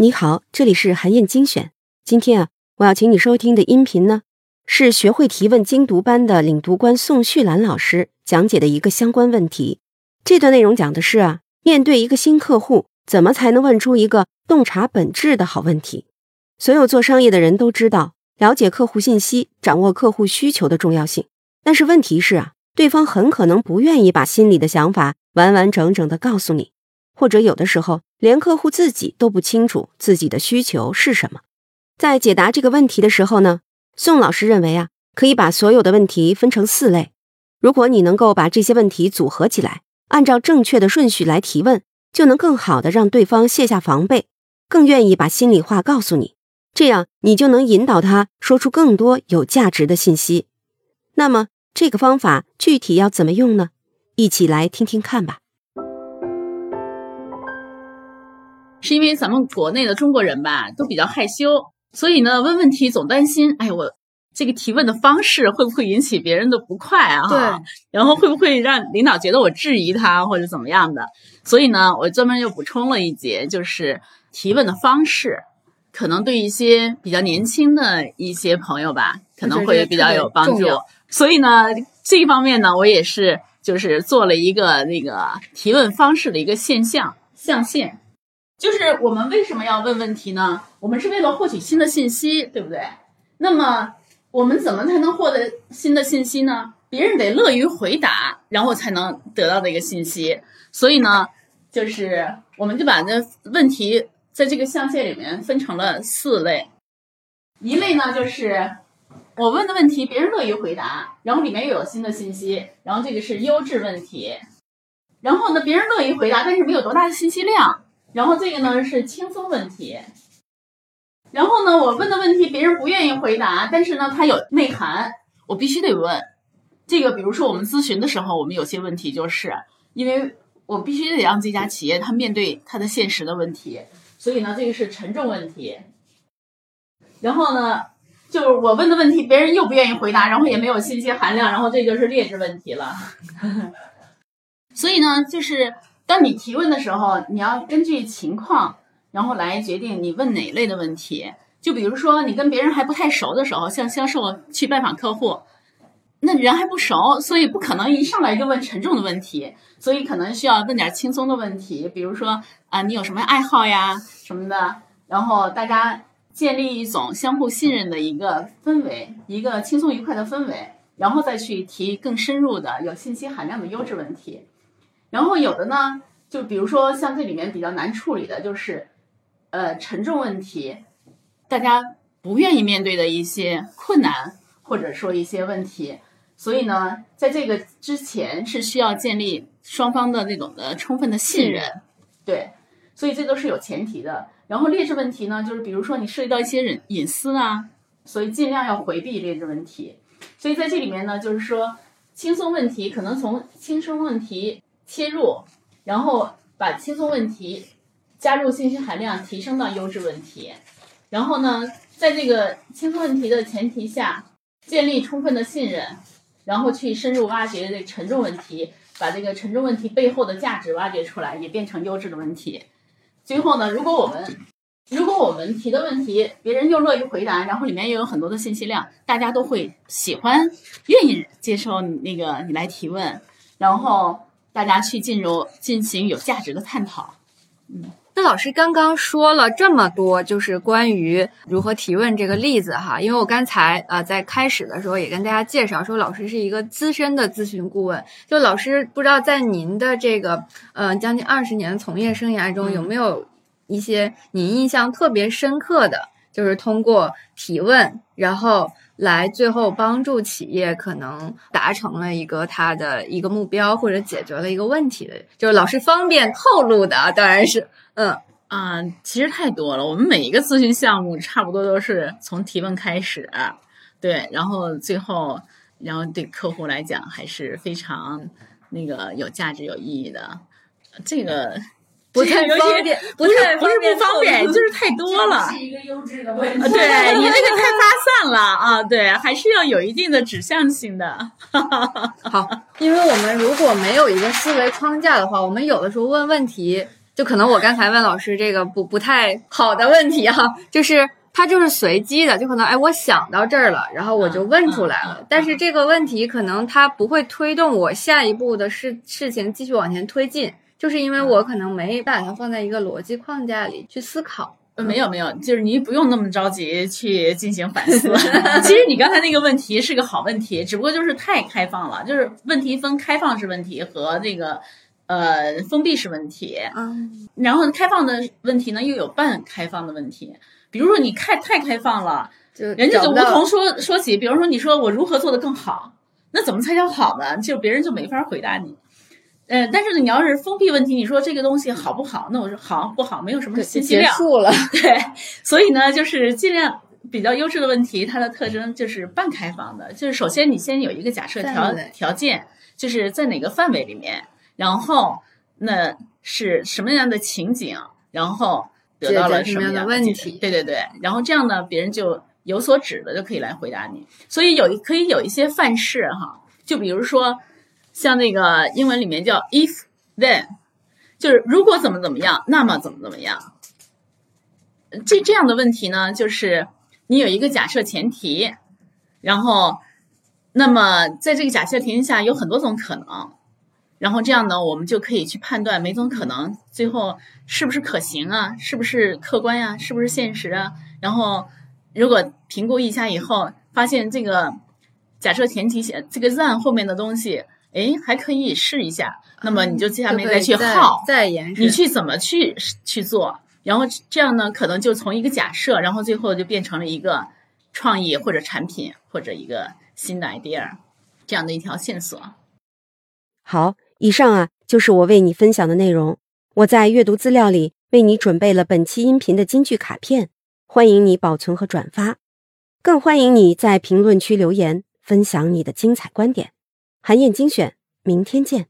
你好，这里是韩燕精选。今天啊，我要请你收听的音频呢，是学会提问精读班的领读官宋旭兰老师讲解的一个相关问题。这段内容讲的是啊，面对一个新客户，怎么才能问出一个洞察本质的好问题？所有做商业的人都知道，了解客户信息、掌握客户需求的重要性。但是问题是啊，对方很可能不愿意把心里的想法完完整整的告诉你。或者有的时候，连客户自己都不清楚自己的需求是什么。在解答这个问题的时候呢，宋老师认为啊，可以把所有的问题分成四类。如果你能够把这些问题组合起来，按照正确的顺序来提问，就能更好的让对方卸下防备，更愿意把心里话告诉你。这样，你就能引导他说出更多有价值的信息。那么，这个方法具体要怎么用呢？一起来听听看吧。是因为咱们国内的中国人吧，都比较害羞，所以呢，问问题总担心，哎，我这个提问的方式会不会引起别人的不快啊？对，然后会不会让领导觉得我质疑他或者怎么样的？所以呢，我专门又补充了一节，就是提问的方式，可能对一些比较年轻的一些朋友吧，可能会比较有帮助。所以呢，这一方面呢，我也是就是做了一个那个提问方式的一个现象象限。就是我们为什么要问问题呢？我们是为了获取新的信息，对不对？那么我们怎么才能获得新的信息呢？别人得乐于回答，然后才能得到的一个信息。所以呢，就是我们就把这问题在这个象限里面分成了四类。一类呢，就是我问的问题，别人乐于回答，然后里面又有新的信息，然后这个是优质问题。然后呢，别人乐于回答，但是没有多大的信息量。然后这个呢是轻松问题，然后呢我问的问题别人不愿意回答，但是呢它有内涵，我必须得问。这个比如说我们咨询的时候，我们有些问题就是因为我必须得让这家企业它面对它的现实的问题，所以呢这个是沉重问题。然后呢就是我问的问题别人又不愿意回答，然后也没有信息含量，然后这就是劣质问题了。所以呢就是。当你提问的时候，你要根据情况，然后来决定你问哪类的问题。就比如说，你跟别人还不太熟的时候，像销售去拜访客户，那人还不熟，所以不可能一上来就问沉重的问题，所以可能需要问点轻松的问题，比如说啊，你有什么爱好呀什么的，然后大家建立一种相互信任的一个氛围，一个轻松愉快的氛围，然后再去提更深入的、有信息含量的优质问题。然后有的呢，就比如说像这里面比较难处理的，就是，呃，沉重问题，大家不愿意面对的一些困难，或者说一些问题，所以呢，在这个之前是需要建立双方的那种的充分的信任，对，所以这都是有前提的。然后劣质问题呢，就是比如说你涉及到一些隐隐私啊，所以尽量要回避劣质问题。所以在这里面呢，就是说轻松问题可能从轻松问题。切入，然后把轻松问题加入信息含量提升到优质问题，然后呢，在这个轻松问题的前提下，建立充分的信任，然后去深入挖掘这沉重问题，把这个沉重问题背后的价值挖掘出来，也变成优质的问题。最后呢，如果我们如果我们提的问题别人又乐于回答，然后里面又有很多的信息量，大家都会喜欢、愿意接受那个你来提问，然后。大家去进入进行有价值的探讨。嗯，那老师刚刚说了这么多，就是关于如何提问这个例子哈。因为我刚才啊在开始的时候也跟大家介绍说，老师是一个资深的咨询顾问。就老师不知道在您的这个嗯将近二十年的从业生涯中，有没有一些您印象特别深刻的，就是通过提问，然后。来最后帮助企业可能达成了一个他的一个目标或者解决了一个问题的，就是老师方便透露的，当然是，嗯啊，其实太多了。我们每一个咨询项目差不多都是从提问开始，对，然后最后，然后对客户来讲还是非常那个有价值、有意义的，这个。不太方便，不太不是不方便，就是太多了。是一个优质的问题。对 你那个太发散了啊，对，还是要有一定的指向性的。好，因为我们如果没有一个思维框架的话，我们有的时候问问题。就可能我刚才问老师这个不不太好的问题哈，就是它就是随机的，就可能哎我想到这儿了，然后我就问出来了，嗯嗯嗯但是这个问题可能它不会推动我下一步的事事情继续往前推进，就是因为我可能没把它放在一个逻辑框架里去思考。呃没有没有，就是你不用那么着急去进行反思。其实你刚才那个问题是个好问题，只不过就是太开放了，就是问题分开放式问题和这个呃封闭式问题。嗯然后开放的问题呢，又有半开放的问题。比如说你开太开放了，就人家就无从说说起。比如说你说我如何做得更好，那怎么才叫好呢？就别人就没法回答你。呃，但是你要是封闭问题，你说这个东西好不好？那我说好不好，没有什么信息量。束了。对，所以呢，就是尽量比较优质的问题，它的特征就是半开放的，就是首先你先有一个假设条条件，就是在哪个范围里面，然后那是什么样的情景，然后得到了什么样的问题对对对，然后这样呢，别人就有所指的就可以来回答你。所以有一可以有一些范式哈，就比如说像那个英文里面叫 if then，就是如果怎么怎么样，那么怎么怎么样。这这样的问题呢，就是你有一个假设前提，然后，那么在这个假设前提下有很多种可能，然后这样呢，我们就可以去判断每种可能最后是不是可行啊，是不是客观呀、是不是现实啊？然后如果评估一下以后，发现这个假设前提下这个 then 后面的东西，哎，还可以试一下，那么你就接下面就可以再去耗，再延伸。你去怎么去去做，然后这样呢，可能就从一个假设，然后最后就变成了一个创意或者产品或者一个新的 idea 这样的一条线索。好，以上啊就是我为你分享的内容。我在阅读资料里为你准备了本期音频的金句卡片，欢迎你保存和转发，更欢迎你在评论区留言分享你的精彩观点。韩燕精选，明天见。